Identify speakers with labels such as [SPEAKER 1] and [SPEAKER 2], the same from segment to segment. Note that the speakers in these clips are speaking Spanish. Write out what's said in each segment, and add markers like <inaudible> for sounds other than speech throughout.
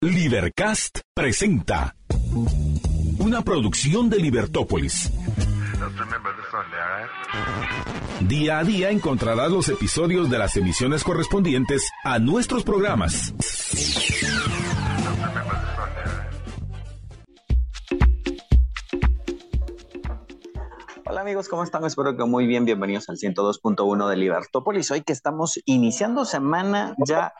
[SPEAKER 1] Libercast presenta una producción de Libertópolis. Día a día encontrarás los episodios de las emisiones correspondientes a nuestros programas.
[SPEAKER 2] Hola amigos, ¿cómo están? Espero que muy bien. Bienvenidos al 102.1 de Libertópolis. Hoy que estamos iniciando semana ya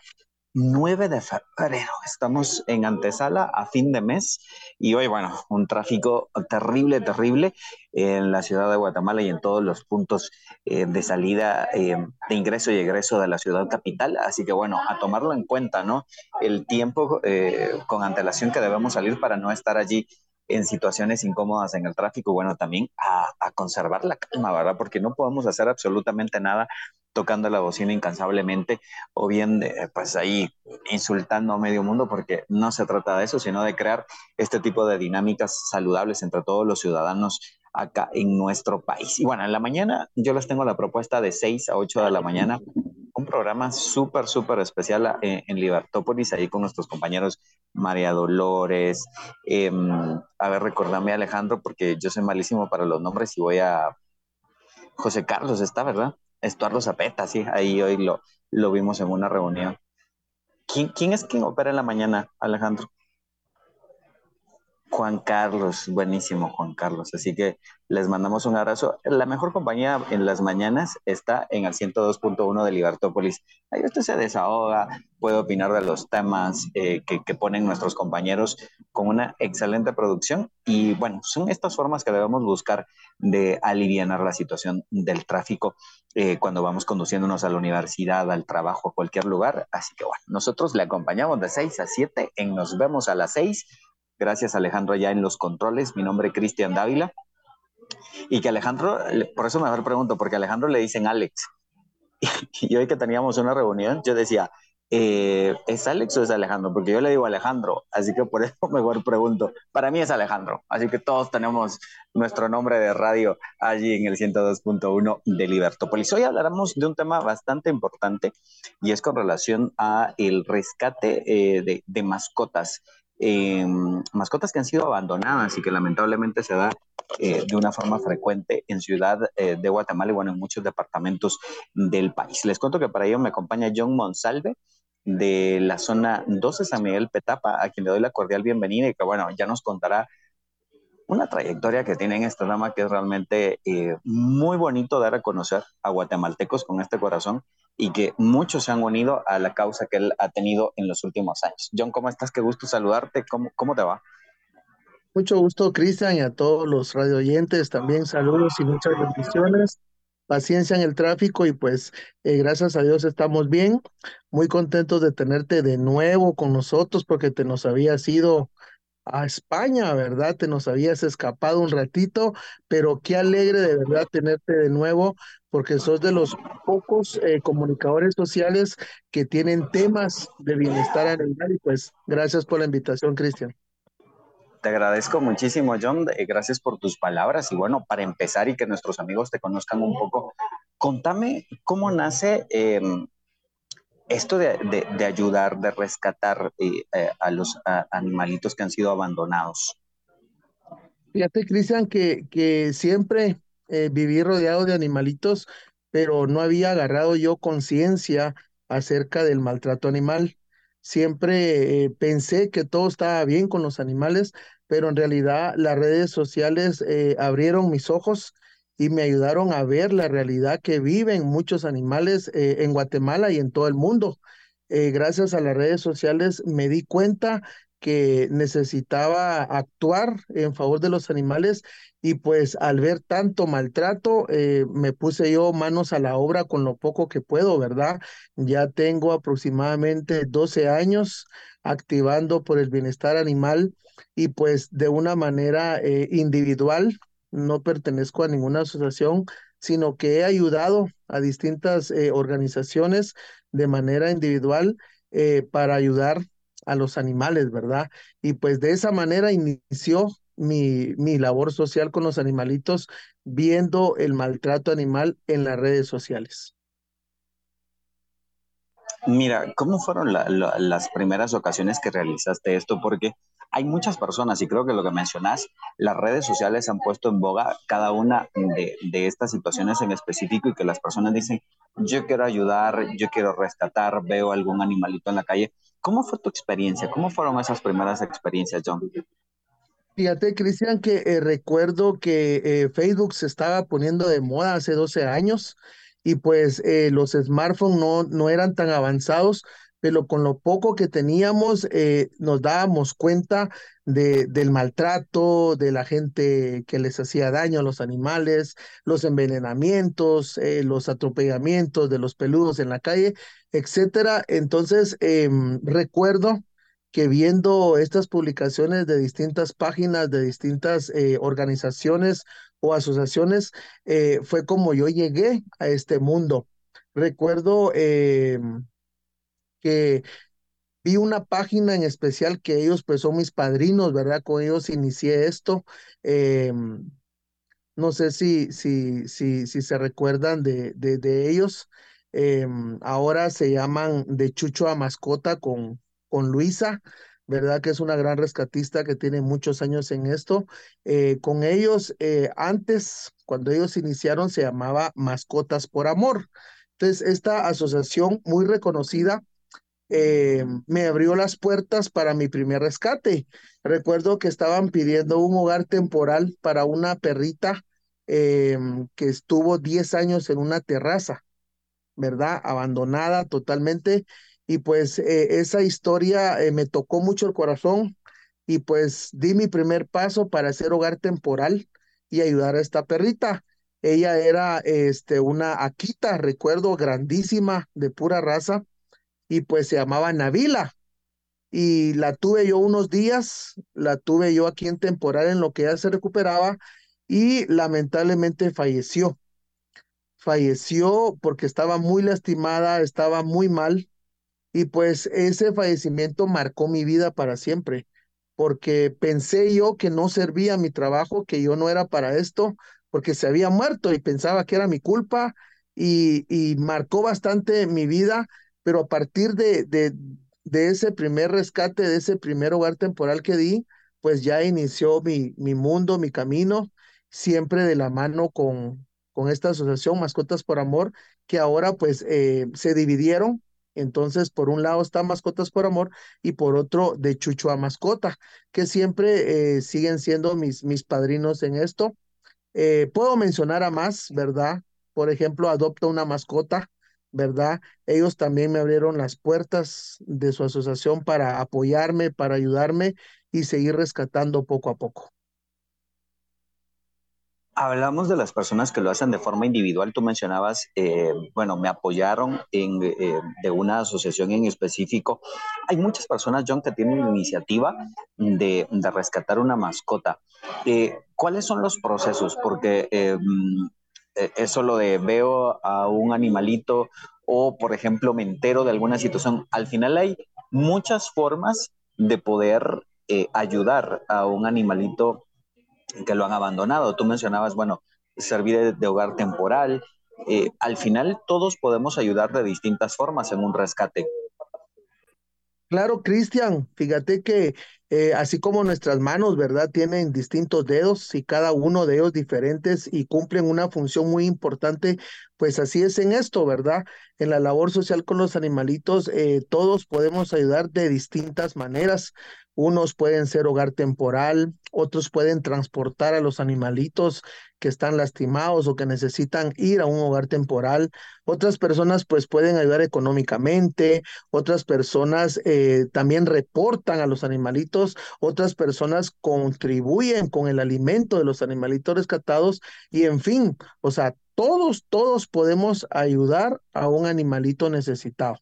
[SPEAKER 2] 9 de febrero. Estamos en antesala a fin de mes y hoy, bueno, un tráfico terrible, terrible en la ciudad de Guatemala y en todos los puntos eh, de salida, eh, de ingreso y egreso de la ciudad capital. Así que, bueno, a tomarlo en cuenta, ¿no? El tiempo eh, con antelación que debemos salir para no estar allí en situaciones incómodas en el tráfico, bueno, también a, a, conservar la calma, ¿verdad? Porque no podemos hacer absolutamente nada tocando la bocina incansablemente o bien eh, pues ahí insultando a medio mundo porque no se trata de eso, sino de crear este tipo de dinámicas saludables entre todos los ciudadanos acá en nuestro país. Y bueno, en la mañana yo les tengo la propuesta de 6 a 8 de la mañana, un programa súper, súper especial en, eh, en, Libertópolis, ahí con nuestros compañeros María Dolores. Eh, a ver, recordame Alejandro, porque yo soy malísimo para los nombres y voy a... José Carlos está, ¿verdad? Estuardo Zapeta, sí, ahí hoy lo, lo vimos en una reunión. ¿Quién, ¿Quién es quien opera en la mañana, Alejandro? Juan Carlos, buenísimo Juan Carlos. Así que les mandamos un abrazo. La mejor compañía en las mañanas está en el 102.1 de Libertópolis. Ahí usted se desahoga, puede opinar de los temas eh, que, ponen nuestros compañeros con una excelente producción. Y bueno, son estas formas que debemos buscar de aliviar la situación del tráfico eh, cuando vamos conduciéndonos a la universidad, al trabajo, a cualquier lugar. Así que bueno, nosotros le acompañamos de 6 a 7 en Nos vemos a las 6 Gracias Alejandro ya en los controles. Mi nombre es Cristian Dávila. Y que Alejandro, por eso mejor pregunto, porque Alejandro le dicen Alex. <laughs> Y hoy que teníamos una reunión, yo decía, eh, ¿es Alex o es Alejandro? Porque yo le digo Alejandro, así que por eso <laughs> mejor pregunto. Para mí es Alejandro, así que todos tenemos nuestro nombre de radio allí en el 102.1 de Libertópolis. Hoy hablaremos de un tema bastante importante y es con relación a el rescate eh, de mascotas eh, mascotas que han sido abandonadas y que lamentablemente se da eh, de una forma frecuente en Ciudad eh, de Guatemala y bueno, en muchos departamentos del país. Les cuento que para ello me acompaña John Monsalve de la zona 12 San Miguel Petapa, a quien le doy la cordial bienvenida y que bueno, ya nos contará una trayectoria que tiene en esta dama que es realmente eh, muy bonito dar a conocer a guatemaltecos con este corazón y que muchos se han unido a la causa que él ha tenido en los últimos años. John, ¿cómo estás? Qué gusto saludarte. ¿Cómo, cómo te va?
[SPEAKER 3] Mucho gusto, Cristian, y a todos los radioyentes también saludos y muchas bendiciones. Paciencia en el tráfico y pues eh, gracias a Dios estamos bien. Muy contentos de tenerte de nuevo con nosotros porque te nos habías ido a España, ¿verdad? Te nos habías escapado un ratito, pero qué alegre de verdad tenerte de nuevo, porque sos de los pocos eh, comunicadores sociales que tienen temas de bienestar animal y pues gracias por la invitación, Cristian.
[SPEAKER 2] Te agradezco muchísimo, John. Eh, gracias por tus palabras. Y bueno, para empezar y que nuestros amigos te conozcan un poco, contame cómo nace eh, esto de, de, de, ayudar, de rescatar eh, a los a animalitos que han sido abandonados.
[SPEAKER 3] Fíjate, Cristian, que, que siempre eh, viví rodeado de animalitos, pero no había agarrado yo conciencia acerca del maltrato animal. Siempre eh, pensé que todo estaba bien con los animales, pero en realidad las redes sociales eh, abrieron mis ojos y me ayudaron a ver la realidad que viven muchos animales eh, en Guatemala y en todo el mundo. Eh, gracias a las redes sociales me di cuenta que necesitaba actuar en favor de los animales y pues al ver tanto maltrato eh, me puse yo manos a la obra con lo poco que puedo, ¿verdad? Ya tengo aproximadamente 12 años activando por el bienestar animal y pues de una manera eh, individual no pertenezco a ninguna asociación, sino que he ayudado a distintas eh, organizaciones de manera individual para ayudar a los animales, ¿verdad? Y pues de esa manera inició mi, mi labor social con los animalitos, viendo el maltrato animal en las redes sociales.
[SPEAKER 2] Mira, ¿cómo fueron las primeras ocasiones que realizaste esto? Porque hay muchas personas, y creo que lo que mencionas, las redes sociales han puesto en boga cada una de, de, estas situaciones en específico y que las personas dicen, yo quiero ayudar, yo quiero rescatar, veo algún animalito en la calle. ¿Cómo fue tu experiencia? ¿Cómo fueron esas primeras experiencias, John?
[SPEAKER 3] Fíjate, Cristian, que eh, recuerdo que eh, Facebook se estaba poniendo de moda hace 12 años y pues eh, los smartphones no, no eran tan avanzados, pero con lo poco que teníamos nos dábamos cuenta de, del maltrato, de la gente que les hacía daño a los animales, los envenenamientos, los atropellamientos de los peludos en la calle, etcétera. Entonces, em, recuerdo que viendo estas publicaciones de distintas páginas, de distintas eh, organizaciones o asociaciones, eh, fue como yo llegué a este mundo. Recuerdo eh, que vi una página en especial que ellos pues son mis padrinos, ¿verdad? Con ellos inicié esto. no sé si, si, si, si se recuerdan de, de, de ellos. ahora se llaman de Chucho a Mascota con, con Luisa, ¿verdad? Que es una gran rescatista que tiene muchos años en esto. Eh, con ellos, eh, antes, cuando ellos iniciaron, se llamaba Mascotas por Amor. Entonces, esta asociación muy reconocida eh, me abrió las puertas para mi primer rescate. Recuerdo que estaban pidiendo un hogar temporal para una perrita que estuvo 10 años en una terraza, ¿verdad? Abandonada totalmente y pues eh, esa historia eh, me tocó mucho el corazón y pues di mi primer paso para hacer hogar temporal y ayudar a esta perrita. Ella era este, una Akita, recuerdo, grandísima, de pura raza, y pues se llamaba Navila. Y la tuve yo unos días, la tuve yo aquí en temporal en lo que ella se recuperaba y lamentablemente falleció. Falleció porque estaba muy lastimada, estaba muy mal y pues ese fallecimiento marcó mi vida para siempre, porque pensé yo que no servía mi trabajo, que yo no era para esto, porque se había muerto y pensaba que era mi culpa y, y marcó bastante mi vida, pero a partir de, de, de ese primer rescate, de ese primer hogar temporal que di, pues ya inició mi, mi mundo, mi camino, siempre de la mano con, con esta asociación Mascotas por Amor, que ahora pues eh, se dividieron entonces, por un lado está Mascotas por Amor y por otro de Chucho a Mascota, que siempre eh, siguen siendo mis, mis padrinos en esto. Eh, puedo mencionar a más, ¿verdad? Por ejemplo, Adopta una mascota, ¿verdad? Ellos también me abrieron las puertas de su asociación para apoyarme, para ayudarme y seguir rescatando poco a poco.
[SPEAKER 2] Hablamos de las personas que lo hacen de forma individual. Tú mencionabas, eh, bueno, me apoyaron en, eh, de una asociación en específico. Hay muchas personas, John, que tienen la iniciativa de, de rescatar una mascota. Eh, ¿Cuáles son los procesos? Porque eso lo de veo a un animalito o, por ejemplo, me entero de alguna situación. Al final hay muchas formas de poder ayudar a un animalito que lo han abandonado. Tú mencionabas, bueno, servir de, hogar temporal. Eh, al final todos podemos ayudar de distintas formas en un rescate.
[SPEAKER 3] Claro, Cristian, fíjate que eh, así como nuestras manos, ¿verdad? Tienen distintos dedos y cada uno de ellos diferentes y cumplen una función muy importante, pues así es en esto, ¿verdad? En la labor social con los animalitos, eh, todos podemos ayudar de distintas maneras. Unos pueden ser hogar temporal, otros pueden transportar a los animalitos que están lastimados o que necesitan ir a un hogar temporal. Otras personas pues pueden ayudar económicamente, otras personas eh, también reportan a los animalitos, otras personas contribuyen con el alimento de los animalitos rescatados y en fin, o sea, todos, todos podemos ayudar a un animalito necesitado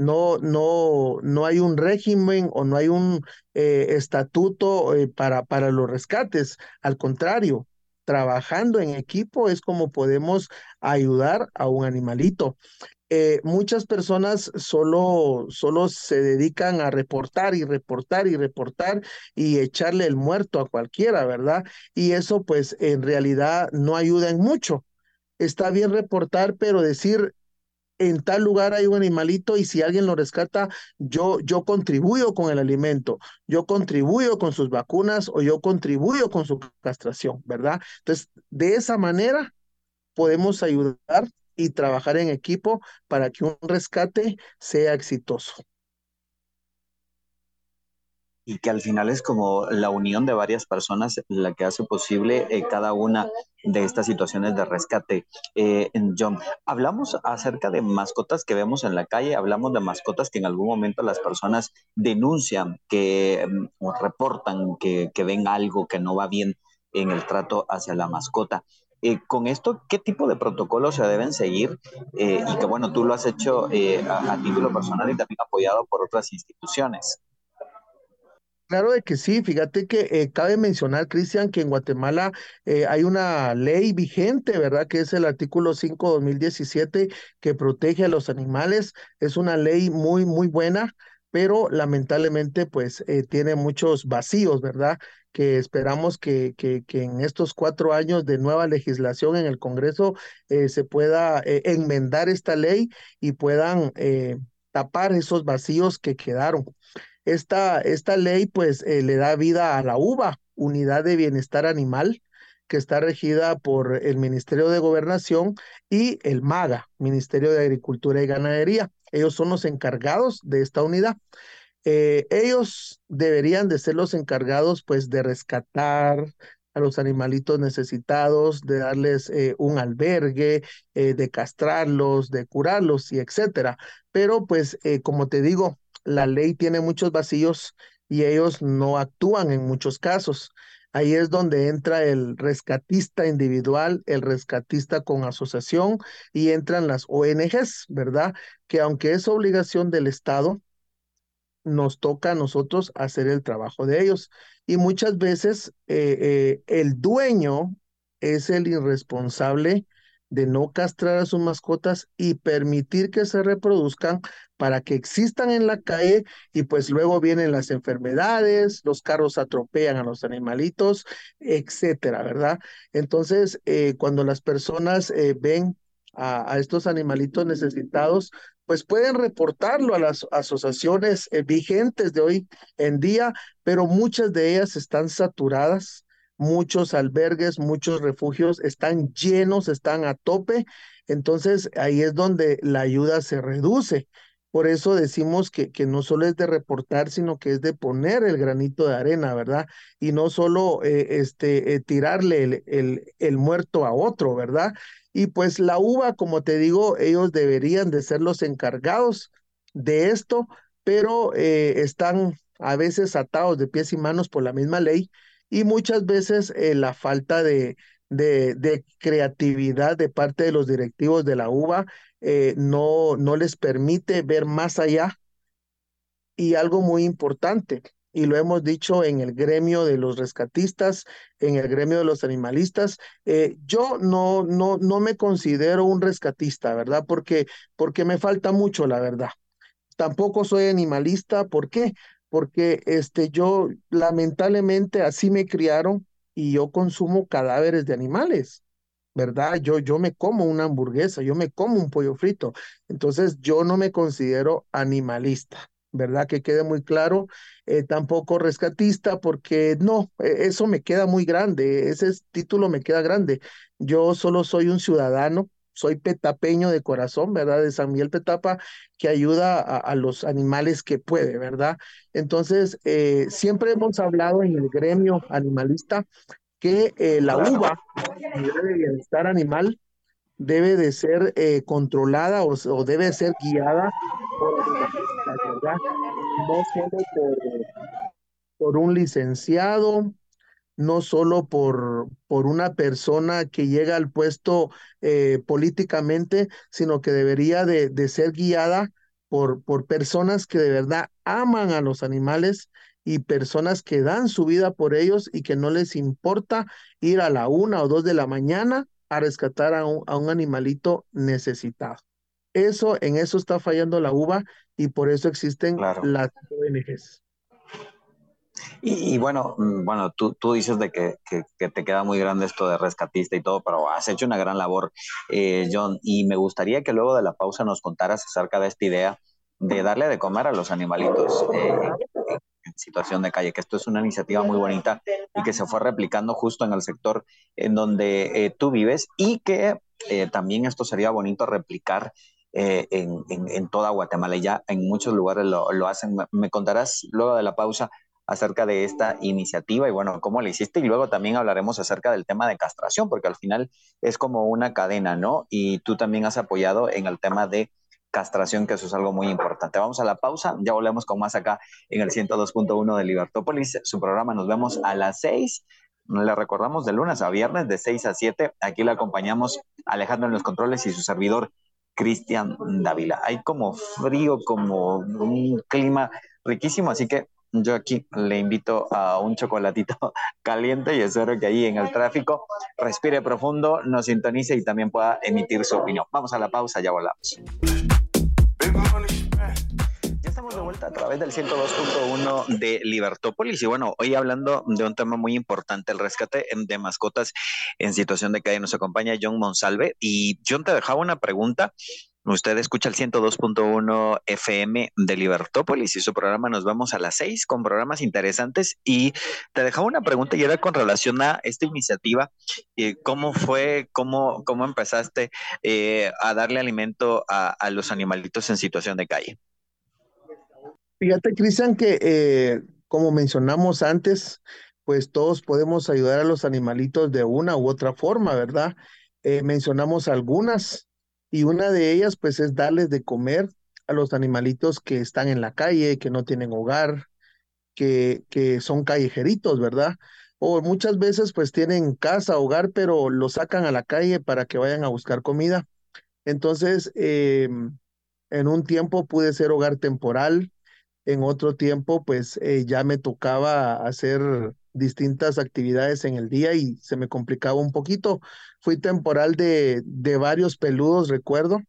[SPEAKER 3] no, no, no hay un régimen o no hay un eh, estatuto eh, para, para los rescates. Al contrario, trabajando en equipo es como podemos ayudar a un animalito. Eh, muchas personas solo, solo se dedican a reportar y reportar y reportar y echarle el muerto a cualquiera, ¿verdad? Y eso pues en realidad no ayuda en mucho. Está bien reportar, pero decir en tal lugar hay un animalito y si alguien lo rescata, yo, yo contribuyo con el alimento, yo contribuyo con sus vacunas o yo contribuyo con su castración, ¿verdad? Entonces, de esa manera podemos ayudar y trabajar en equipo para que un rescate sea exitoso
[SPEAKER 2] y que al final es como la unión de varias personas la que hace posible eh, cada una de estas situaciones de rescate. Eh, John, hablamos acerca de mascotas que vemos en la calle, hablamos de mascotas que en algún momento las personas denuncian, que mm, reportan que, que ven algo que no va bien en el trato hacia la mascota. Eh, con esto, ¿qué tipo de protocolos se deben seguir? y que bueno, tú lo has hecho a, a, título personal y también apoyado por otras instituciones.
[SPEAKER 3] Claro de que sí, fíjate que eh, cabe mencionar, Cristian, que en Guatemala eh, hay una ley vigente, ¿verdad? Que es el artículo 5 2017 que protege a los animales. Es una ley muy, muy buena, pero lamentablemente pues eh, tiene muchos vacíos, ¿verdad? Que esperamos que, que, que, en estos cuatro años de nueva legislación en el Congreso se pueda enmendar esta ley y puedan tapar esos vacíos que quedaron. Esta, esta ley pues eh, le da vida a la UBA, Unidad de Bienestar Animal, que está regida por el Ministerio de Gobernación y el MAGA, Ministerio de Agricultura y Ganadería. Ellos son los encargados de esta unidad. Eh, ellos deberían de ser los encargados pues de rescatar a los animalitos necesitados, de darles eh, un albergue, de castrarlos, de curarlos y etcétera. Pero pues como te digo, la ley tiene muchos vacíos y ellos no actúan en muchos casos. Ahí es donde entra el rescatista individual, el rescatista con asociación y entran las ONGs, ¿verdad? Que aunque es obligación del Estado, nos toca a nosotros hacer el trabajo de ellos. Y muchas veces eh, eh, el dueño es el irresponsable de no castrar a sus mascotas y permitir que se reproduzcan para que existan en la calle y pues luego vienen las enfermedades, los carros atropellan a los animalitos, etcétera, ¿verdad? Entonces, eh, cuando las personas ven a, estos animalitos necesitados, pues pueden reportarlo a las asociaciones eh, vigentes de hoy en día, pero muchas de ellas están saturadas muchos albergues, muchos refugios están llenos, están a tope, entonces ahí es donde la ayuda se reduce. Por eso decimos que, que no solo es de reportar, sino que es de poner el granito de arena, ¿verdad? Y no solo eh, este, eh, tirarle el, el, el muerto a otro, ¿verdad? Y pues la uva, como te digo, ellos deberían de ser los encargados de esto, pero eh, están a veces atados de pies y manos por la misma ley y muchas veces eh, la falta de, de, creatividad de parte de los directivos de la UBA eh, no, no les permite ver más allá. Y algo muy importante, y lo hemos dicho en el gremio de los rescatistas, en el gremio de los animalistas, eh, yo no, no, no me considero un rescatista, ¿verdad? Porque, porque me falta mucho, la verdad. Tampoco soy animalista, ¿por qué? porque este, yo lamentablemente así me criaron y yo consumo cadáveres de animales, ¿verdad? Yo, yo me como una hamburguesa, yo me como un pollo frito, entonces yo no me considero animalista. ¿Verdad? Que quede muy claro, eh, tampoco rescatista, porque no, e, eso me queda muy grande, ese título me queda grande. Yo solo soy un ciudadano soy petapeño de corazón, ¿verdad? De San Miguel Petapa, que ayuda a, los animales que puede, ¿verdad? Entonces, eh, siempre hemos hablado en el gremio animalista que eh, la uva, de bienestar animal, debe de ser eh, controlada o, debe ser guiada por. No solo por, por un licenciado, no solo por, por una persona que llega al puesto eh, políticamente, sino que debería de, de ser guiada por, por personas que de verdad aman a los animales y personas que dan su vida por ellos y que no les importa ir a la una o dos de la mañana a rescatar a un, a un animalito necesitado. Eso, en eso está fallando la uva y por eso existen las ONGs.
[SPEAKER 2] Y, bueno, mm, bueno, tú, tú dices de que, que, te queda muy grande esto de rescatista y todo, pero has hecho una gran labor, eh, John, y me gustaría que luego de la pausa nos contaras acerca de esta idea de darle de comer a los animalitos eh, situación de calle, que esto es una iniciativa muy bonita y que se fue replicando justo en el sector en donde eh, tú vives y que también esto sería bonito replicar en, en, toda Guatemala. Ya en muchos lugares lo, lo hacen. Me contarás luego de la pausa acerca de esta iniciativa y bueno, cómo le hiciste. Y luego también hablaremos acerca del tema de castración, porque al final es como una cadena, ¿no? Y tú también has apoyado en el tema de castración, que eso es algo muy importante. Vamos a la pausa, ya volvemos con más acá en el 102.1 de Libertópolis. Su programa nos vemos a las 6. Le recordamos de lunes a viernes de 6 a 7. Aquí le acompañamos Alejandro en los controles y su servidor Cristian Dávila. Hay como frío, como un clima riquísimo, así que yo aquí le invito a un chocolatito <laughs> caliente y espero que ahí en el tráfico respire profundo, nos sintonice y también pueda emitir su opinión. Vamos a la pausa, ya volvamos. A través del 102.1 de Libertópolis y bueno, hoy hablando de un tema muy importante, el rescate de mascotas en situación de calle. Nos acompaña John Monsalve y John te dejaba una pregunta Usted escucha el 102.1 FM de Libertópolis y su programa nos vamos a las 6 con programas interesantes y te dejaba una pregunta y era con relación a esta iniciativa, eh, ¿cómo fue, cómo, cómo empezaste eh, a darle alimento a, los animalitos en situación de calle?
[SPEAKER 3] Fíjate, Cristian, que eh, como mencionamos antes, pues todos podemos ayudar a los animalitos de una u otra forma, ¿verdad? mencionamos algunas, y una de ellas pues es darles de comer a los animalitos que están en la calle, que no tienen hogar, que, que son callejeritos, ¿verdad? O muchas veces pues tienen casa, hogar, pero los sacan a la calle para que vayan a buscar comida. Entonces, em, en un tiempo pude ser hogar temporal, en otro tiempo pues eh, ya me tocaba hacer distintas actividades en el día y se me complicaba un poquito. Fui temporal de, de varios peludos, recuerdo,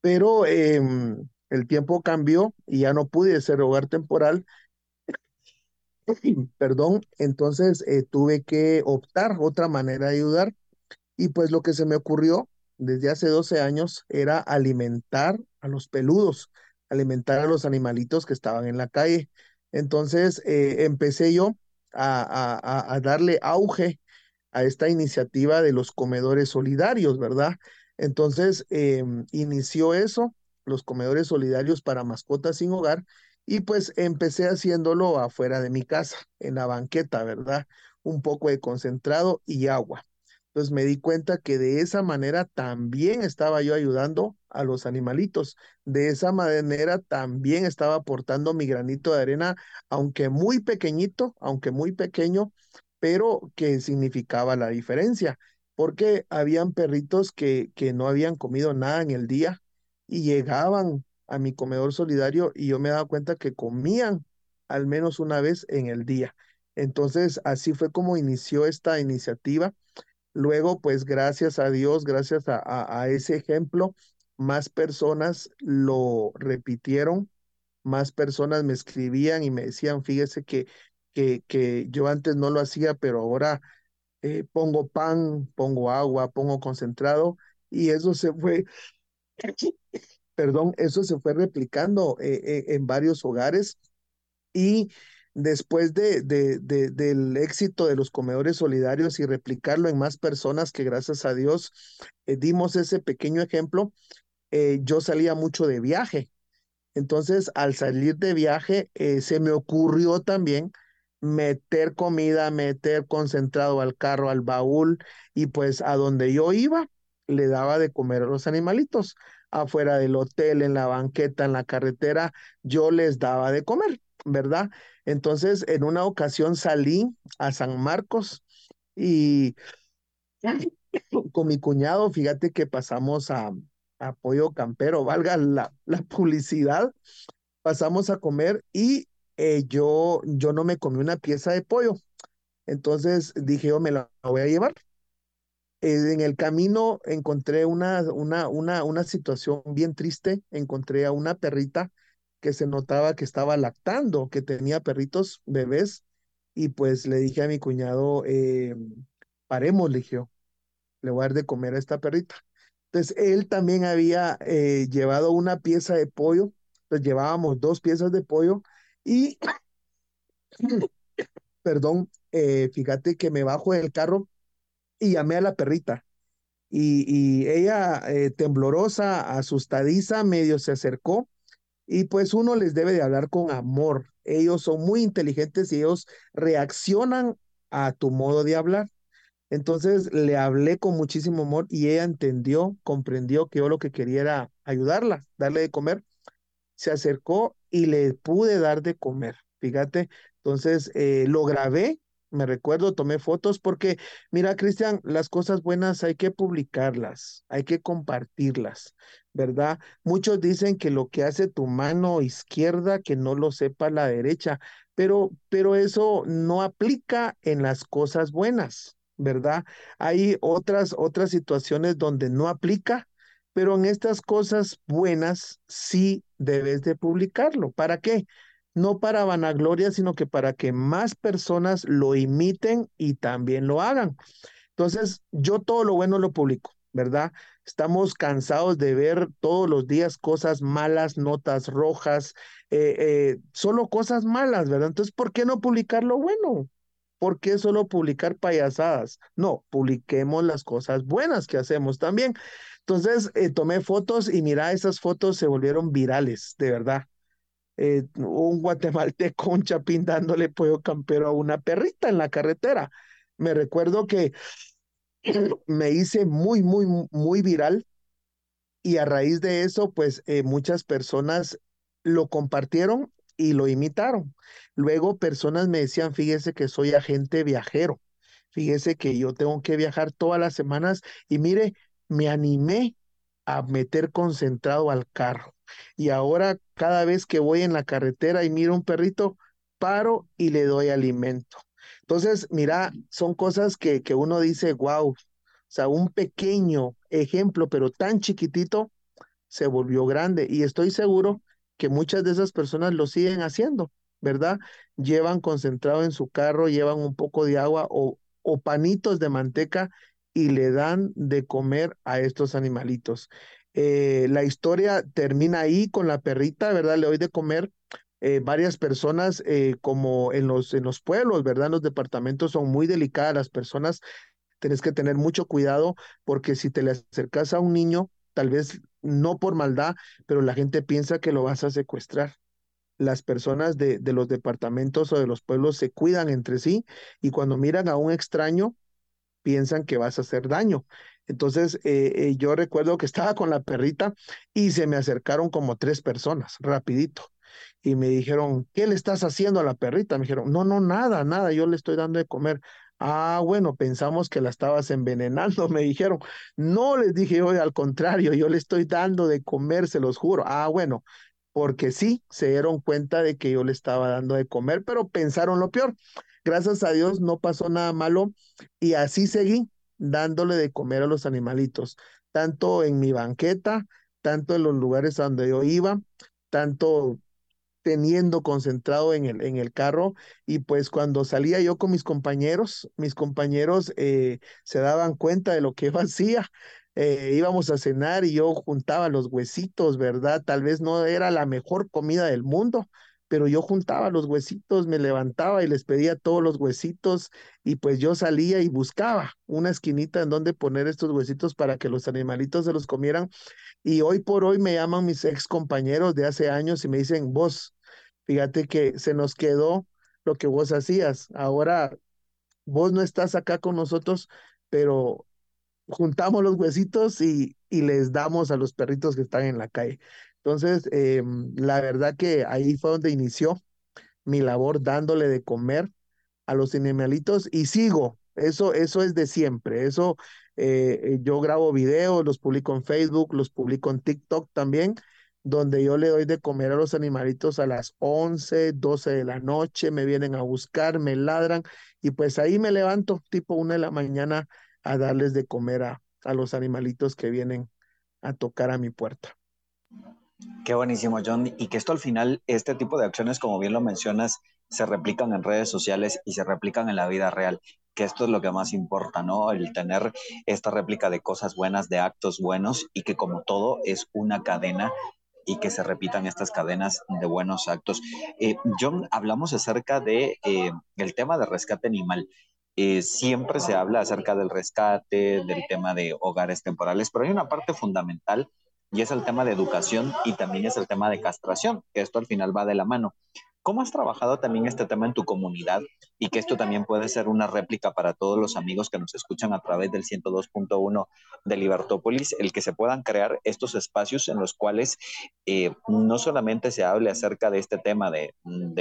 [SPEAKER 3] pero em, el tiempo cambió y ya no pude ser hogar temporal. <clears throat> Perdón, entonces eh, tuve que optar otra manera de ayudar y pues lo que se me ocurrió desde hace 12 años era alimentar a los peludos, alimentar a los animalitos que estaban en la calle. Entonces eh, empecé yo a, darle auge a esta iniciativa de los comedores solidarios, ¿verdad? Entonces, em, inició eso, los comedores solidarios para mascotas sin hogar, y pues empecé haciéndolo afuera de mi casa, en la banqueta, ¿verdad? Un poco de concentrado y agua. Entonces me di cuenta que de esa manera también estaba yo ayudando a los animalitos. De esa manera también estaba aportando mi granito de arena, aunque muy pequeñito, aunque muy pequeño, pero que significaba la diferencia, porque habían perritos que, que no habían comido nada en el día y llegaban a mi comedor solidario y yo me daba cuenta que comían al menos una vez en el día. Entonces, así fue como inició esta iniciativa Luego, pues gracias a Dios, gracias a, ese ejemplo, más personas lo repitieron, más personas me escribían y me decían, fíjese que, que, que yo antes no lo hacía, pero ahora eh, pongo pan, pongo agua, pongo concentrado y eso se fue, <laughs> perdón, eso se fue replicando eh, eh, en varios hogares y después de, del éxito de los comedores solidarios y replicarlo en más personas que gracias a Dios eh, dimos ese pequeño ejemplo, eh, yo salía mucho de viaje. Entonces, al salir de viaje, eh, se me ocurrió también meter comida, meter concentrado al carro, al baúl, y pues a donde yo iba, le daba de comer a los animalitos. Afuera del hotel, en la banqueta, en la carretera, yo les daba de comer, ¿verdad? Entonces, en una ocasión salí a San Marcos y <laughs> con mi cuñado, fíjate que pasamos a, Pollo Campero, valga la, publicidad, pasamos a comer y eh, yo, yo no me comí una pieza de pollo. Entonces dije, yo me la voy a llevar. Eh, en el camino encontré una, una, una, una situación bien triste. Encontré a una perrita que se notaba que estaba lactando, que tenía perritos bebés y pues le dije a mi cuñado, eh, paremos, le dije, le voy a dar de comer a esta perrita. Entonces él también había eh, llevado una pieza de pollo, entonces llevábamos dos piezas de pollo y, <coughs> perdón, fíjate que me bajo del carro y llamé a la perrita. Y, y ella, eh, temblorosa, asustadiza, medio se acercó. Y pues uno les debe de hablar con amor. Ellos son muy inteligentes y ellos reaccionan a tu modo de hablar. Entonces le hablé con muchísimo amor y ella entendió, comprendió que yo lo que quería era ayudarla, darle de comer. Se acercó y le pude dar de comer. Fíjate, entonces eh, lo grabé, me recuerdo, tomé fotos porque, mira, Cristian, las cosas buenas hay que publicarlas, hay que compartirlas, ¿verdad? Muchos dicen que lo que hace tu mano izquierda, que no lo sepa la derecha, pero, pero eso no aplica en las cosas buenas. ¿verdad? Hay otras, otras situaciones donde no aplica, pero en estas cosas buenas sí debes de publicarlo. ¿Para qué? No para vanagloria, sino que para que más personas lo imiten y también lo hagan. Entonces, yo todo lo bueno lo publico, ¿verdad? Estamos cansados de ver todos los días cosas malas, notas rojas, eh, eh, solo cosas malas, ¿verdad? Entonces, ¿por qué no publicar lo bueno? ¿Por qué solo publicar payasadas? No, publiquemos las cosas buenas que hacemos también. Entonces, eh, tomé fotos y mira, esas fotos se volvieron virales, de verdad. Eh, un guatemalteco, un chapín dándole pollo campero a una perrita en la carretera. Me recuerdo que <clears throat> me hice muy, muy, muy viral y a raíz de eso, pues eh, muchas personas lo compartieron y lo imitaron. Luego personas me decían, fíjese que soy agente viajero, fíjese que yo tengo que viajar todas las semanas y mire, me animé a meter concentrado al carro. Y ahora cada vez que voy en la carretera y miro un perrito, paro y le doy alimento. Entonces, mira, son cosas que, que uno dice, wow, o sea, un pequeño ejemplo, pero tan chiquitito, se volvió grande. Y estoy seguro que muchas de esas personas lo siguen haciendo, ¿verdad? Llevan concentrado en su carro, llevan un poco de agua o, o panitos de manteca y le dan de comer a estos animalitos. Eh, la historia termina ahí con la perrita, ¿verdad? Le doy de comer. Eh, varias personas, eh, como en los, en los pueblos, ¿verdad? En los departamentos son muy delicadas las personas. Tienes que tener mucho cuidado porque si te le acercas a un niño, tal vez no por maldad, pero la gente piensa que lo vas a secuestrar. Las personas de, de los departamentos o de los pueblos se cuidan entre sí y cuando miran a un extraño, piensan que vas a hacer daño. Entonces, eh, eh, yo recuerdo que estaba con la perrita y se me acercaron como tres personas, rapidito. Y me dijeron, ¿qué le estás haciendo a la perrita? Me dijeron, no, no, nada, nada, yo le estoy dando de comer. Ah, bueno, pensamos que la estabas envenenando, <laughs> me dijeron. No, les dije yo, al contrario, yo le estoy dando de comer, se los juro. Ah, bueno, porque sí, se dieron cuenta de que yo le estaba dando de comer, pero pensaron lo peor. Gracias a Dios no pasó nada malo y así seguí dándole de comer a los animalitos, tanto en mi banqueta, tanto en los lugares donde yo iba, tanto teniendo concentrado en el, en el carro y pues cuando salía yo con mis compañeros, mis compañeros eh, se daban cuenta de lo que yo <laughs> hacía. Eh, íbamos a cenar y yo juntaba los huesitos, ¿verdad? Tal vez no era la mejor comida del mundo, pero yo juntaba los huesitos, me levantaba y les pedía todos los huesitos y pues yo salía y buscaba una esquinita en donde poner estos huesitos para que los animalitos se los comieran. Y hoy por hoy me llaman mis ex compañeros de hace años y me dicen, vos, Fíjate que se nos quedó lo que vos hacías. Ahora vos no estás acá con nosotros, pero juntamos los huesitos y, y les damos a los perritos que están en la calle. Entonces, em, la verdad que ahí fue donde inició mi labor dándole de comer a los animalitos y sigo. Eso, eso es de siempre. Eso eh, yo grabo videos, los publico en Facebook, los publico en TikTok también donde yo le doy de comer a los animalitos a las 11, 12 de la noche, me vienen a buscar, me ladran y pues ahí me levanto tipo una de la mañana a darles de comer a, a los animalitos que vienen a tocar a mi puerta.
[SPEAKER 2] Qué buenísimo, John. Y que esto al final, este tipo de acciones, como bien lo mencionas, se replican en redes sociales y se replican en la vida real que esto es lo que más importa, ¿no? El tener esta réplica de cosas buenas, de actos buenos y que como todo es una cadena y que se repitan estas cadenas de buenos actos. Eh, John, hablamos acerca de eh, el tema de rescate animal. Eh, siempre se habla acerca del rescate, del tema de hogares temporales, pero hay una parte fundamental y es el tema de educación y también es el tema de castración, que esto al final va de la mano. ¿Cómo has trabajado también este tema en tu comunidad y que esto también puede ser una réplica para todos los amigos que nos escuchan a través del 102.1 de Libertópolis, el que se puedan crear estos espacios en los cuales eh, no solamente se hable acerca de este tema de,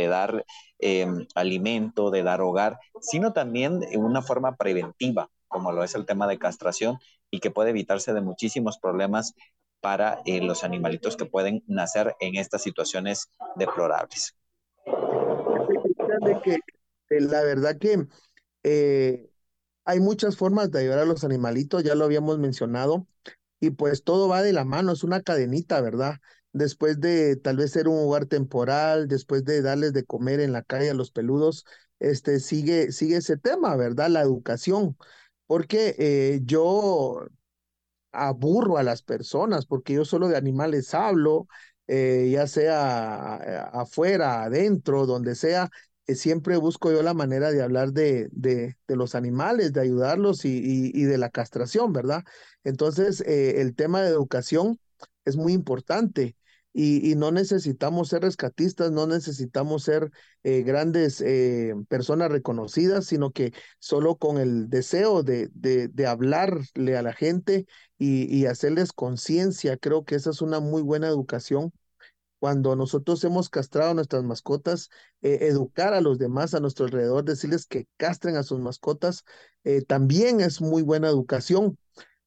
[SPEAKER 2] dar em, alimento, de dar hogar, sino también en una forma preventiva, como lo es el tema de castración y que puede evitarse de muchísimos problemas para eh, los animalitos que pueden nacer en estas situaciones deplorables
[SPEAKER 3] de que eh, la verdad que eh, hay muchas formas de ayudar a los animalitos, ya lo habíamos mencionado, y pues todo va de la mano, es una cadenita, ¿verdad? Después de tal vez ser un hogar temporal, después de darles de comer en la calle a los peludos, este sigue, sigue ese tema, ¿verdad? La educación, porque eh, yo aburro a las personas, porque yo solo de animales hablo, ya sea afuera, adentro, donde sea, eh, siempre busco yo la manera de hablar de, de, los animales, de ayudarlos y, y, de la castración, ¿verdad? Entonces, eh, el tema de educación es muy importante. Y, y, no necesitamos ser rescatistas, no necesitamos ser eh, grandes personas reconocidas, sino que solo con el deseo de, de, de hablarle a la gente y hacerles conciencia, creo que esa es una muy buena educación cuando nosotros hemos castrado a nuestras mascotas, eh, educar a los demás a nuestro alrededor, decirles que castren a sus mascotas, eh, también es muy buena educación.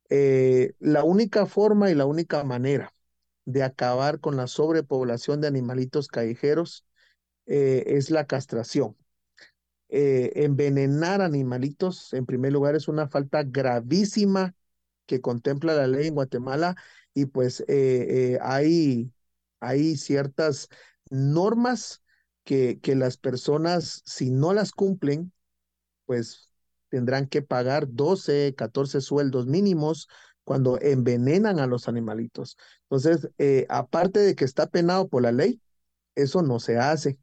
[SPEAKER 3] Eh, la única forma y la única manera de acabar con la sobrepoblación de animalitos callejeros es la castración. envenenar animalitos, en primer lugar, es una falta gravísima que contempla la ley en Guatemala y pues hay hay ciertas normas que, las personas, si no las cumplen, pues tendrán que pagar 12, 14 sueldos mínimos cuando envenenan a los animalitos. Entonces, eh, aparte de que está penado por la ley, eso no se hace.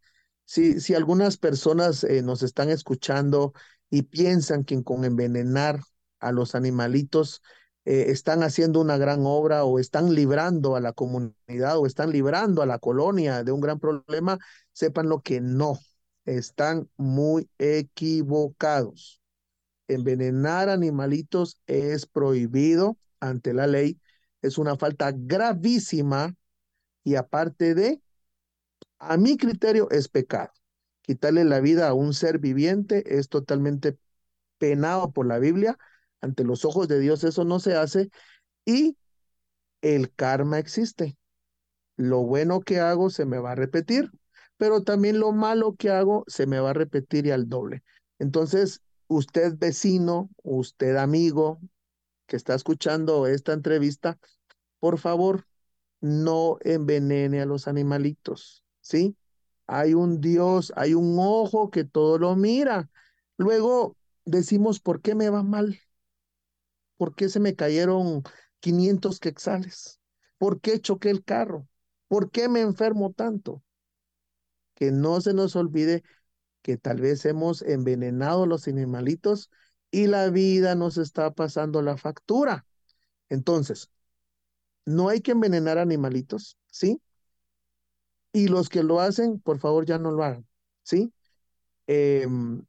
[SPEAKER 3] Si, si algunas personas eh, nos están escuchando y piensan que con envenenar a los animalitos eh, están haciendo una gran obra o están librando a la comunidad o están librando a la colonia de un gran problema, sepan lo que no, están muy equivocados. Envenenar animalitos es prohibido ante la ley, es una falta gravísima y aparte de, a mi criterio, es pecado. Quitarle la vida a un ser viviente es totalmente penado por la Biblia ante los ojos de Dios eso no se hace y el karma existe. Lo bueno que hago se me va a repetir, pero también lo malo que hago se me va a repetir y al doble. Entonces, usted vecino, usted amigo que está escuchando esta entrevista, por favor, no envenene a los animalitos, ¿sí? Hay un Dios, hay un ojo que todo lo mira. Luego decimos, ¿por qué me va mal? ¿Por qué se me cayeron 500 quexales? ¿Por qué choqué el carro? ¿Por qué me enfermo tanto? Que no se nos olvide que tal vez hemos envenenado a los animalitos y la vida nos está pasando la factura. Entonces, no hay que envenenar animalitos, ¿sí? Y los que lo hacen, por favor, ya no lo hagan, ¿sí? Em,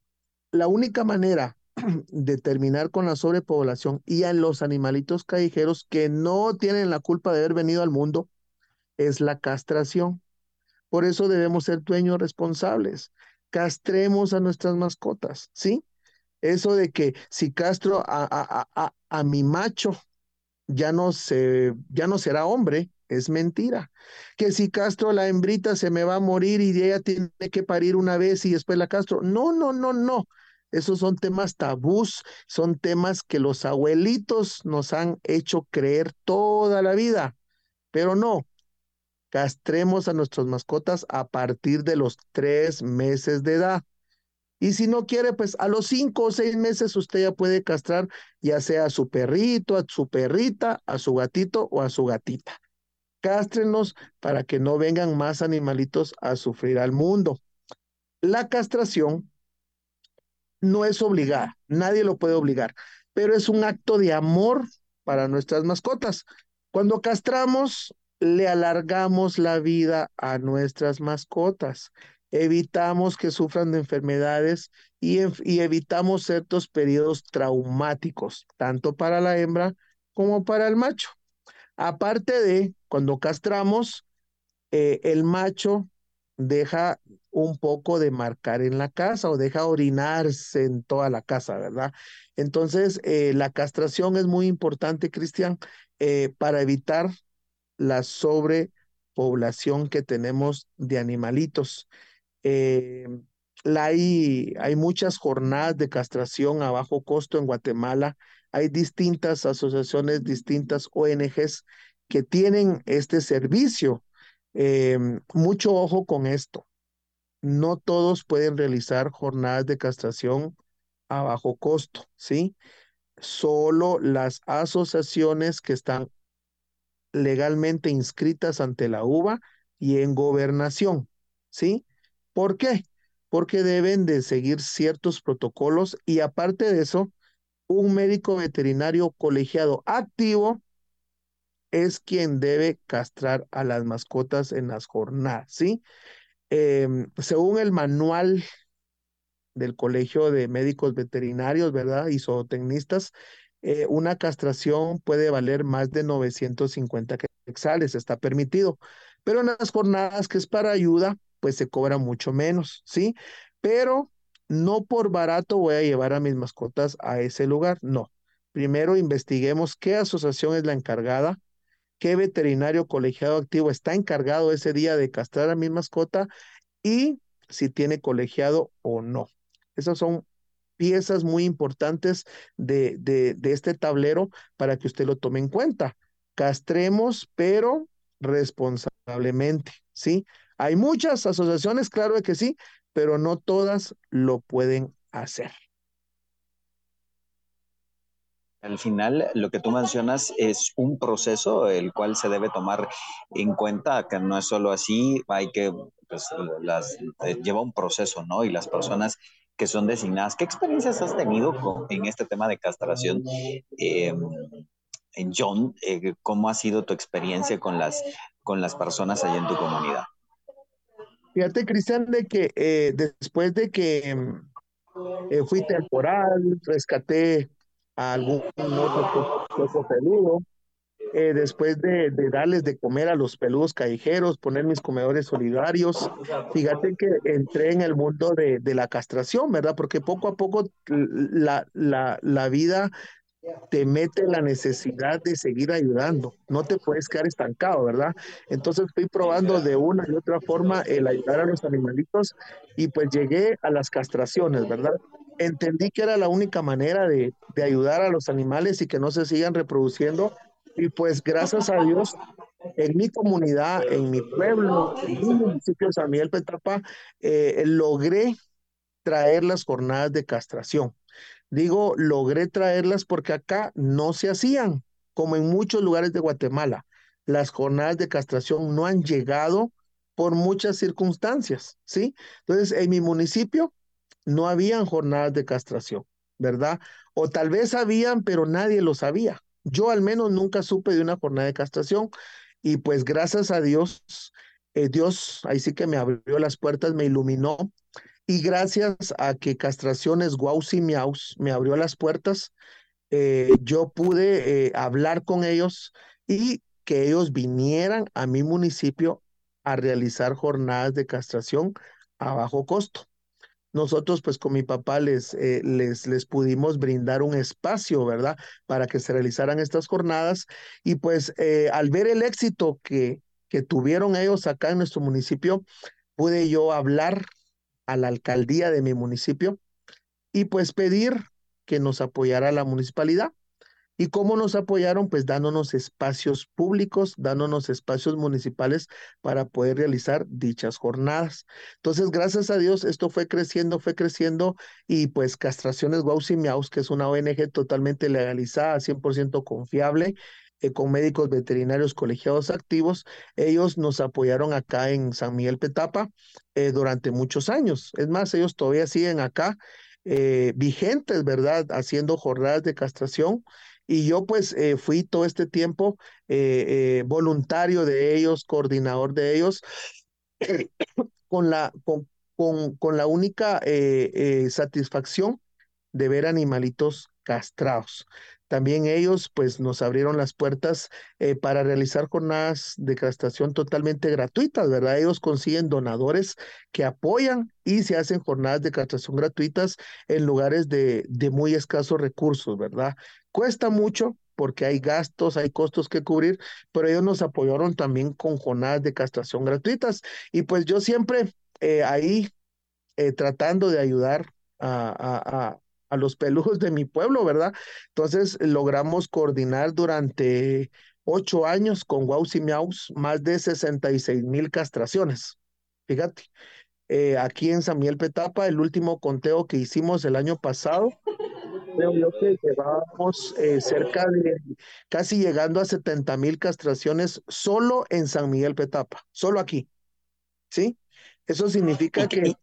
[SPEAKER 3] la única manera <clears throat> de terminar con la sobrepoblación y a los animalitos callejeros que no tienen la culpa de haber venido al mundo es la castración. Por eso debemos ser dueños responsables. Castremos a nuestras mascotas, ¿sí? Eso de que si castro a, a, a, mi macho, ya no, se, ya no será hombre, es mentira. Que si castro a la hembrita se me va a morir y ella tiene que parir una vez y después la castro. No, no, no, no. Esos son temas tabús, son temas que los abuelitos nos han hecho creer toda la vida. Pero no, castremos a nuestras mascotas a partir de los tres meses de edad. Y si no quiere, pues a los cinco o seis meses usted ya puede castrar ya sea a su perrito, a su perrita, a su gatito o a su gatita. Cástrenos para que no vengan más animalitos a sufrir al mundo. La castración no es obligada, nadie lo puede obligar, pero es un acto de amor para nuestras mascotas. Cuando castramos, le alargamos la vida a nuestras mascotas evitamos que sufran de enfermedades y, evitamos ciertos periodos traumáticos, tanto para la hembra como para el macho. Aparte de, cuando castramos, eh, el macho deja un poco de marcar en la casa o deja orinarse en toda la casa, ¿verdad? Entonces, eh, la castración es muy importante, Cristian, eh, para evitar la sobrepoblación que tenemos de animalitos. Eh, hay, hay muchas jornadas de castración a bajo costo en Guatemala. Hay distintas asociaciones, distintas ONGs que tienen este servicio. Eh, mucho ojo con esto. No todos pueden realizar jornadas de castración a bajo costo, ¿sí? Solo las asociaciones que están legalmente inscritas ante la UBA y en gobernación, ¿sí? ¿Por qué? Porque deben de seguir ciertos protocolos y aparte de eso, un médico veterinario colegiado activo es quien debe castrar a las mascotas en las jornadas, ¿sí? Em, según el manual del Colegio de Médicos Veterinarios, ¿verdad? Y zootecnistas, eh, una castración puede valer más de 950 quetzales, está permitido. Pero en las jornadas que es para ayuda, pues se cobra mucho menos, ¿sí? Pero no por barato voy a llevar a mis mascotas a ese lugar, no. Primero investiguemos qué asociación es la encargada, qué veterinario colegiado activo está encargado ese día de castrar a mi mascota y si tiene colegiado o no. Esas son piezas muy importantes de, de, de este tablero para que usted lo tome en cuenta. Castremos, pero responsablemente, ¿sí? Hay muchas asociaciones, claro que sí, pero no todas lo pueden hacer.
[SPEAKER 2] Al final, lo que tú mencionas es un proceso el cual se debe tomar en cuenta, que no es solo así, hay que, pues, las, eh, lleva un proceso, ¿no? Y las personas que son designadas, ¿qué experiencias has tenido en este tema de castración? En John, eh, ¿cómo ha sido tu experiencia con las, con las personas allá en tu comunidad?
[SPEAKER 3] Fíjate, Cristian, de que eh, después de que eh, fui temporal, rescaté a algún otro peludo, eh, después de, darles de comer a los peludos callejeros, poner mis comedores solidarios, fíjate que entré en el mundo de, de la castración, ¿verdad? Porque poco a poco la, la, la vida te mete la necesidad de seguir ayudando. No te puedes quedar estancado, ¿verdad? Entonces fui probando de una y otra forma el ayudar a los animalitos y pues llegué a las castraciones, ¿verdad? Entendí que era la única manera de, de ayudar a los animales y que no se sigan reproduciendo. Y pues gracias a Dios, en mi comunidad, en mi pueblo, en mi municipio de San Miguel Petapa, eh, logré traer las jornadas de castración. Digo, logré traerlas porque acá no se hacían, como en muchos lugares de Guatemala. Las jornadas de castración no han llegado por muchas circunstancias, ¿sí? Entonces, en mi municipio no habían jornadas de castración, ¿verdad? O tal vez habían, pero nadie lo sabía. Yo al menos nunca supe de una jornada de castración y pues gracias a Dios, eh, Dios ahí sí que me abrió las puertas, me iluminó y gracias a que Castraciones Guaus y Miaus me abrió las puertas, eh, yo pude eh, hablar con ellos y que ellos vinieran a mi municipio a realizar jornadas de castración a bajo costo. Nosotros, pues con mi papá les, eh, les, les pudimos brindar un espacio, ¿verdad? Para que se realizaran estas jornadas. Y pues al ver el éxito que, que tuvieron ellos acá en nuestro municipio, pude yo hablar a la alcaldía de mi municipio y pues pedir que nos apoyara la municipalidad. ¿Y cómo nos apoyaron? Pues dándonos espacios públicos, dándonos espacios municipales para poder realizar dichas jornadas. Entonces, gracias a Dios, esto fue creciendo, fue creciendo y pues Castraciones Guaus y Miaus, que es una ONG totalmente legalizada, 100% confiable, eh, con médicos veterinarios colegiados activos, ellos nos apoyaron acá en San Miguel Petapa eh, durante muchos años. Es más, ellos todavía siguen acá eh, vigentes, ¿verdad? Haciendo jornadas de castración y yo pues eh, fui todo este tiempo eh, eh, voluntario de ellos, coordinador de ellos, <coughs> con la, con, con, con la única satisfacción de ver animalitos castrados. También ellos pues nos abrieron las puertas para realizar jornadas de castración totalmente gratuitas, ¿verdad? Ellos consiguen donadores que apoyan y se hacen jornadas de castración gratuitas en lugares de, de muy escasos recursos, ¿verdad? Cuesta mucho, porque hay gastos, hay costos que cubrir, pero ellos nos apoyaron también con jornadas de castración gratuitas. Y pues yo siempre eh, ahí eh, tratando de ayudar a, a, a los pelujos de mi pueblo, ¿verdad? Entonces logramos coordinar durante ocho años con Guaus y Miaus más de 66 mil castraciones. Fíjate, eh, aquí en San Miguel Petapa, el último conteo que hicimos el año pasado, <laughs> creo yo que llevábamos eh, cerca de casi llegando a 70 mil castraciones solo en San Miguel Petapa, solo aquí. ¿Sí? Eso significa que...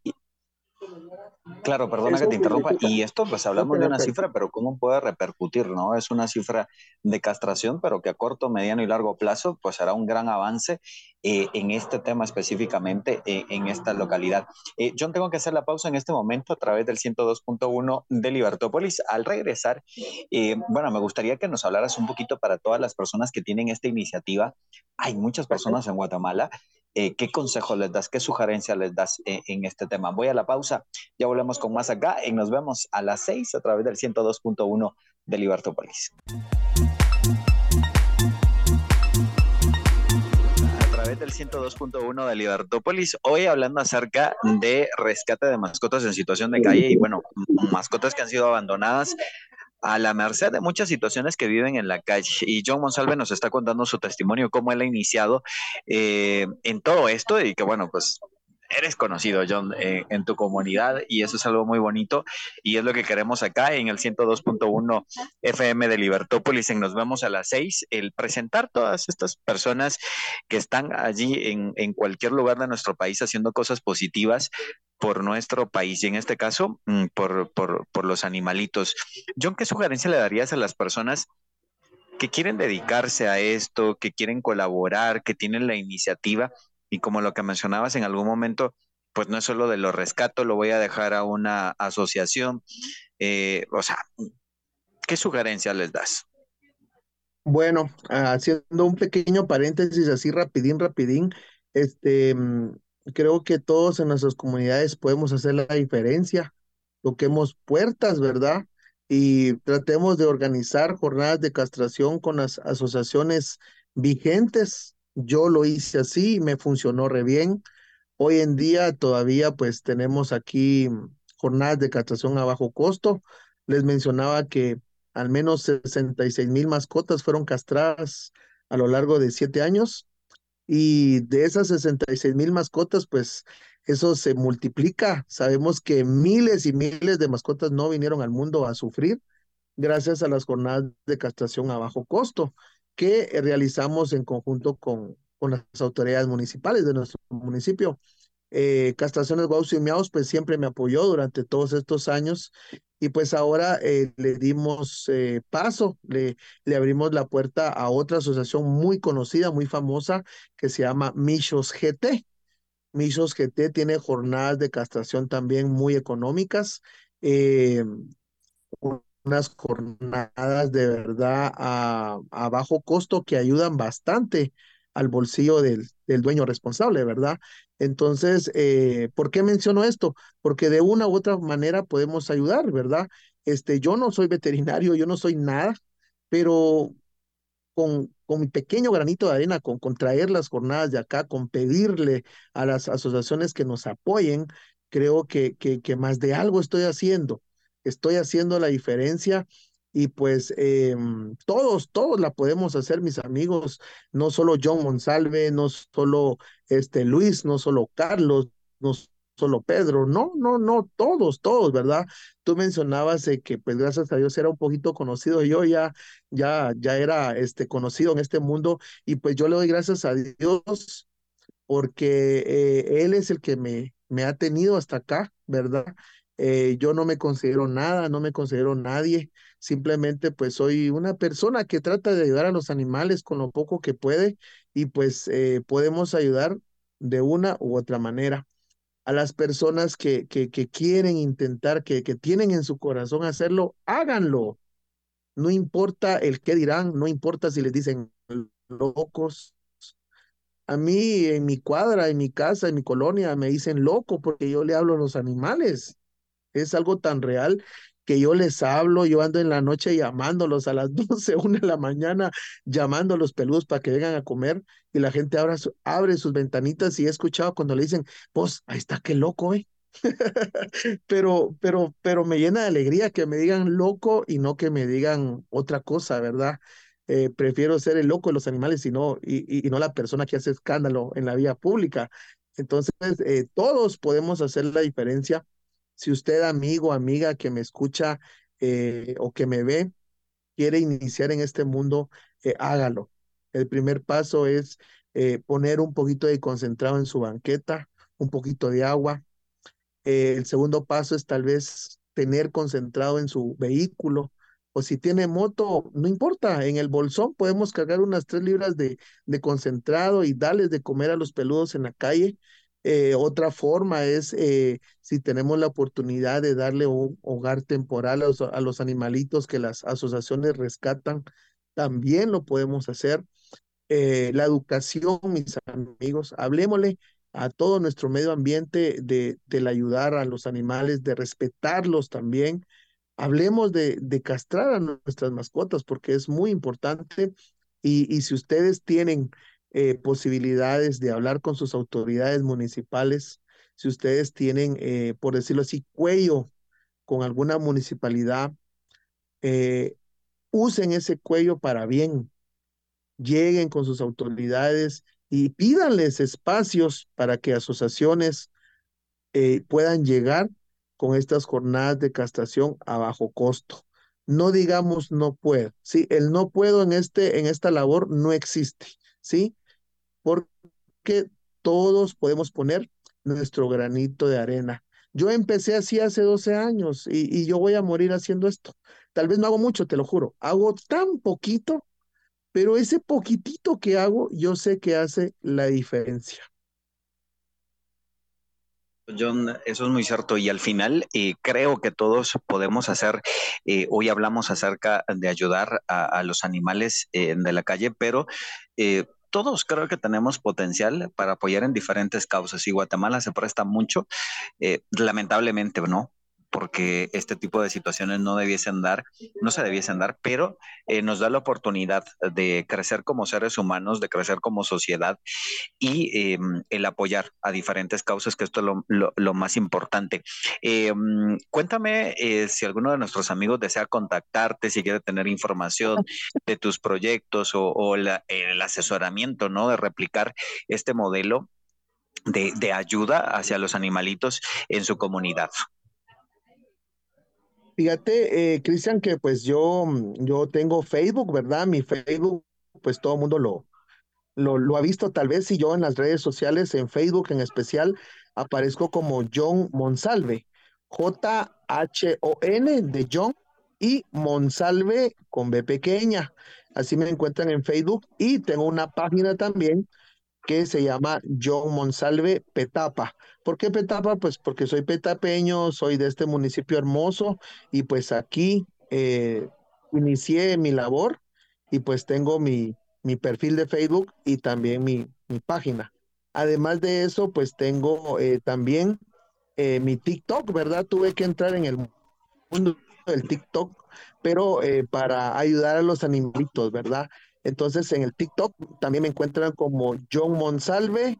[SPEAKER 2] Claro, perdona que te interrumpa. Y esto, pues hablamos de una cifra, pero ¿cómo puede repercutir? ¿No? Es una cifra de castración, pero que a corto, mediano y largo plazo, pues hará un gran avance eh, en este tema específicamente eh, en esta localidad. Eh, John, tengo que hacer la pausa en este momento a través del 102.1 de Libertópolis. Al regresar, eh, bueno, me gustaría que nos hablaras un poquito para todas las personas que tienen esta iniciativa. Hay muchas personas en Guatemala eh, ¿qué consejo les das? ¿Qué sugerencia les das eh, en este tema? Voy a la pausa, ya volvemos con más acá y nos vemos a las 6 a través del 102.1 de Libertópolis. Través del 102.1 de Libertópolis, hoy hablando acerca de rescate de mascotas en situación de calle y bueno, mascotas que han sido abandonadas a la merced de muchas situaciones que viven en la calle. Y John Monsalve nos está contando su testimonio, cómo él ha iniciado eh, en todo esto y que bueno, pues eres conocido, John, eh, en tu comunidad y eso es algo muy bonito y es lo que queremos acá en el 102.1 FM de Libertópolis en Nos vemos a las 6, el presentar todas estas personas que están allí en, en cualquier lugar de nuestro país haciendo cosas positivas por nuestro país y en este caso mm, por, por, por los animalitos. John, ¿qué sugerencia le darías a las personas que quieren dedicarse a esto, que quieren colaborar, que tienen la iniciativa y como lo que mencionabas en algún momento, pues no es solo de lo rescato, lo voy a dejar a una asociación. Eh, o sea, ¿qué sugerencia les das?
[SPEAKER 3] Bueno, haciendo un pequeño paréntesis así rapidín, rapidín, este, creo que todos en nuestras comunidades podemos hacer la diferencia. Toquemos puertas, ¿verdad? Y tratemos de organizar jornadas de castración con las asociaciones vigentes. Yo lo hice así y me funcionó re bien. Hoy en día todavía pues tenemos aquí jornadas de castración a bajo costo. Les mencionaba que al menos 66 mil mascotas fueron castradas a lo largo de siete años y de esas 66 mil mascotas, pues eso se multiplica. Sabemos que miles y miles de mascotas no vinieron al mundo a sufrir gracias a las jornadas de castración a bajo costo que realizamos en conjunto con, con las autoridades municipales de nuestro municipio. Eh, Castraciones Guaus y Miaus, pues siempre me apoyó durante todos estos años y pues ahora eh, le dimos eh, paso, le, le abrimos la puerta a otra asociación muy conocida, muy famosa, que se llama Michos GT. Michos GT tiene jornadas de castración también muy económicas, eh, unas jornadas de verdad a, bajo costo que ayudan bastante al bolsillo del, del dueño responsable, ¿verdad? Entonces, eh, ¿por qué menciono esto? Porque de una u otra manera podemos ayudar, ¿verdad? Este, yo no soy veterinario, yo no soy nada, pero con, con mi pequeño granito de arena, con, con traer las jornadas de acá, con pedirle a las asociaciones que nos apoyen, creo que, que más de algo estoy haciendo. Estoy haciendo la diferencia y pues em, todos, todos la podemos hacer, mis amigos, no solo John Monsalve, no solo este Luis, no solo Carlos, no solo Pedro, no, no, no, todos, todos, ¿verdad? Tú mencionabas que pues gracias a Dios era un poquito conocido, yo ya, ya, ya era este, conocido en este mundo y pues yo le doy gracias a Dios porque eh, Él es el que me, me ha tenido hasta acá, ¿verdad? Eh, yo no me considero nada, no me considero nadie, simplemente pues soy una persona que trata de ayudar a los animales con lo poco que puede y pues eh, podemos ayudar de una u otra manera. A las personas que, que, que quieren intentar, que, que tienen en su corazón hacerlo, háganlo. No importa el qué dirán, no importa si les dicen locos. A mí en mi cuadra, en mi casa, en mi colonia, me dicen loco porque yo le hablo a los animales es algo tan real que yo les hablo, yo ando en la noche llamándolos a las <laughs> 12, 1 de la mañana, llamando a los peludos para que vengan a comer y la gente abre, abre sus ventanitas y he escuchado cuando le dicen, pues ahí está, qué loco, ¿eh? <laughs> pero, pero, pero me llena de alegría que me digan loco y no que me digan otra cosa, ¿verdad? Eh, prefiero ser el loco de los animales y no, y, y, no la persona que hace escándalo en la vía pública. Entonces, eh, todos podemos hacer la diferencia si usted, amigo, amiga que me escucha eh, o que me ve, quiere iniciar en este mundo, eh, hágalo. El primer paso es eh, poner un poquito de concentrado en su banqueta, un poquito de agua. el segundo paso es tal vez tener concentrado en su vehículo. O si tiene moto, no importa, en el bolsón podemos cargar unas tres libras de, de concentrado y darles de comer a los peludos en la calle eh, otra forma es eh, si tenemos la oportunidad de darle un hogar temporal a los, animalitos que las asociaciones rescatan, también lo podemos hacer. Eh, la educación, mis amigos, hablemosle a todo nuestro medio ambiente de, de ayudar a los animales, de respetarlos también. Hablemos de, de castrar a nuestras mascotas porque es muy importante y, y si ustedes tienen eh, posibilidades de hablar con sus autoridades municipales, si ustedes tienen, eh, por decirlo así, cuello con alguna municipalidad, eh, usen ese cuello para bien, lleguen con sus autoridades y pídanles espacios para que asociaciones puedan llegar con estas jornadas de castración a bajo costo. No digamos no puedo, ¿sí? El no puedo en, este, en esta labor no existe, ¿sí? Porque todos podemos poner nuestro granito de arena. Yo empecé así hace 12 años y, yo voy a morir haciendo esto. Tal vez no hago mucho, te lo juro. Hago tan poquito, pero ese poquitito que hago, yo sé que hace la diferencia.
[SPEAKER 2] John, eso es muy cierto y al final eh, creo que todos podemos hacer, eh, hoy hablamos acerca de ayudar a, los animales eh, de la calle, pero todos creo que tenemos potencial para apoyar en diferentes causas y Guatemala se presta mucho, eh, lamentablemente, ¿no? Porque este tipo de situaciones no debiesen dar, no se debiesen dar, pero eh, nos da la oportunidad de crecer como seres humanos, de crecer como sociedad y em, el apoyar a diferentes causas, que esto es lo, más importante. Em, cuéntame eh, si alguno de nuestros amigos desea contactarte, si quiere tener información de tus proyectos o, el asesoramiento, ¿no? De replicar este modelo de, de ayuda hacia los animalitos en su comunidad.
[SPEAKER 3] Fíjate, eh, Cristian, que pues yo, mm, yo tengo Facebook, ¿verdad? Mi Facebook, pues todo el mundo lo, lo, lo ha visto tal vez y yo en las redes sociales, en Facebook en especial, aparezco como John Monsalve, J-H-O-N de John y Monsalve con B pequeña. Así me encuentran en Facebook y tengo una página también que se llama John Monsalve Petapa. ¿Por qué Petapa? Pues porque soy petapeño, soy de este municipio hermoso y pues aquí eh, inicié mi labor y pues tengo mi, mi perfil de Facebook y también mi, mi página. Además de eso, pues tengo eh, también eh, mi TikTok, ¿verdad? Tuve que entrar en el mundo del TikTok, pero para ayudar a los animalitos, ¿verdad? Entonces en el TikTok también me encuentran como John Monsalve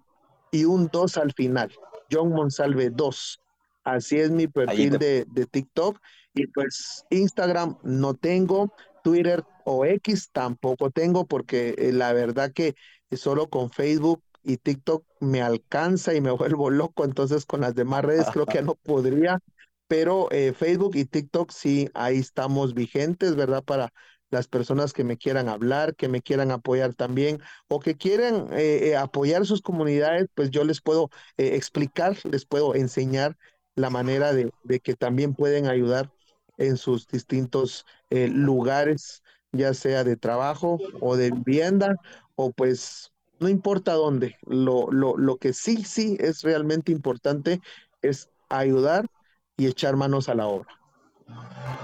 [SPEAKER 3] y un 2 al final, John Monsalve 2. Así es mi perfil de, de TikTok. Y pues Instagram no tengo, Twitter o X tampoco tengo, porque eh, la verdad que solo con Facebook y TikTok me alcanza y me <laughs> vuelvo loco, entonces con las demás redes creo que no <laughs> podría, pero eh, Facebook y TikTok sí, ahí estamos vigentes, ¿verdad? Para las personas que me quieran hablar, que me quieran apoyar también o que quieran eh, apoyar sus comunidades, pues yo les puedo explicar, les puedo enseñar la manera de, que también pueden ayudar en sus distintos eh, lugares, ya sea de trabajo o de vivienda, o pues no importa dónde. Lo, lo, lo que sí, sí es realmente importante es ayudar y echar manos a la obra.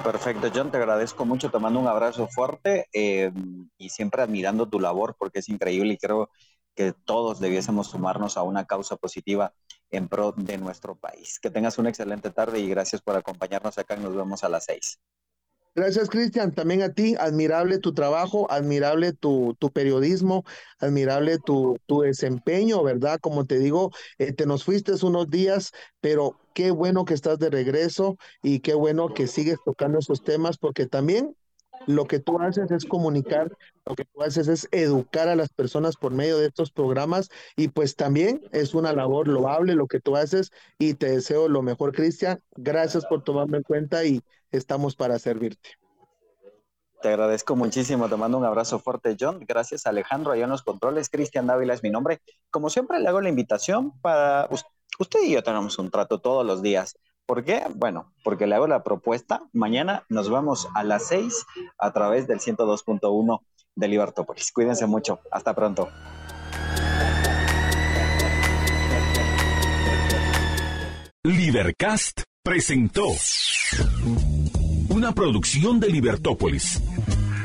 [SPEAKER 2] Perfecto, John, te agradezco mucho, te mando un abrazo fuerte eh, y siempre admirando tu labor porque es increíble y creo que todos debiésemos sumarnos a una causa positiva en pro de nuestro país. Que tengas una excelente tarde y gracias por acompañarnos acá. Nos vemos a las seis.
[SPEAKER 3] Gracias, Cristian. También a ti, admirable tu trabajo, admirable tu, tu periodismo, admirable tu, tu, desempeño, ¿verdad? Como te digo, te nos fuiste unos días, pero qué bueno que estás de regreso y qué bueno que sigues tocando esos temas, porque también lo que tú haces es comunicar, lo que tú haces es educar a las personas por medio de estos programas y pues también es una labor loable lo que tú haces y te deseo lo mejor, Cristian. Gracias por tomarme en cuenta y estamos para servirte.
[SPEAKER 2] Te agradezco muchísimo, te mando un abrazo fuerte, John. Gracias, Alejandro, allá en los controles. Cristian Dávila es mi nombre. Como siempre, le hago la invitación para usted y yo tenemos un trato todos los días. ¿Por qué? Bueno, porque le hago la propuesta. Mañana nos vemos a las 6 a través del 102.1 de Libertópolis. Cuídense mucho. Hasta pronto.
[SPEAKER 1] Libercast presentó una producción de Libertópolis.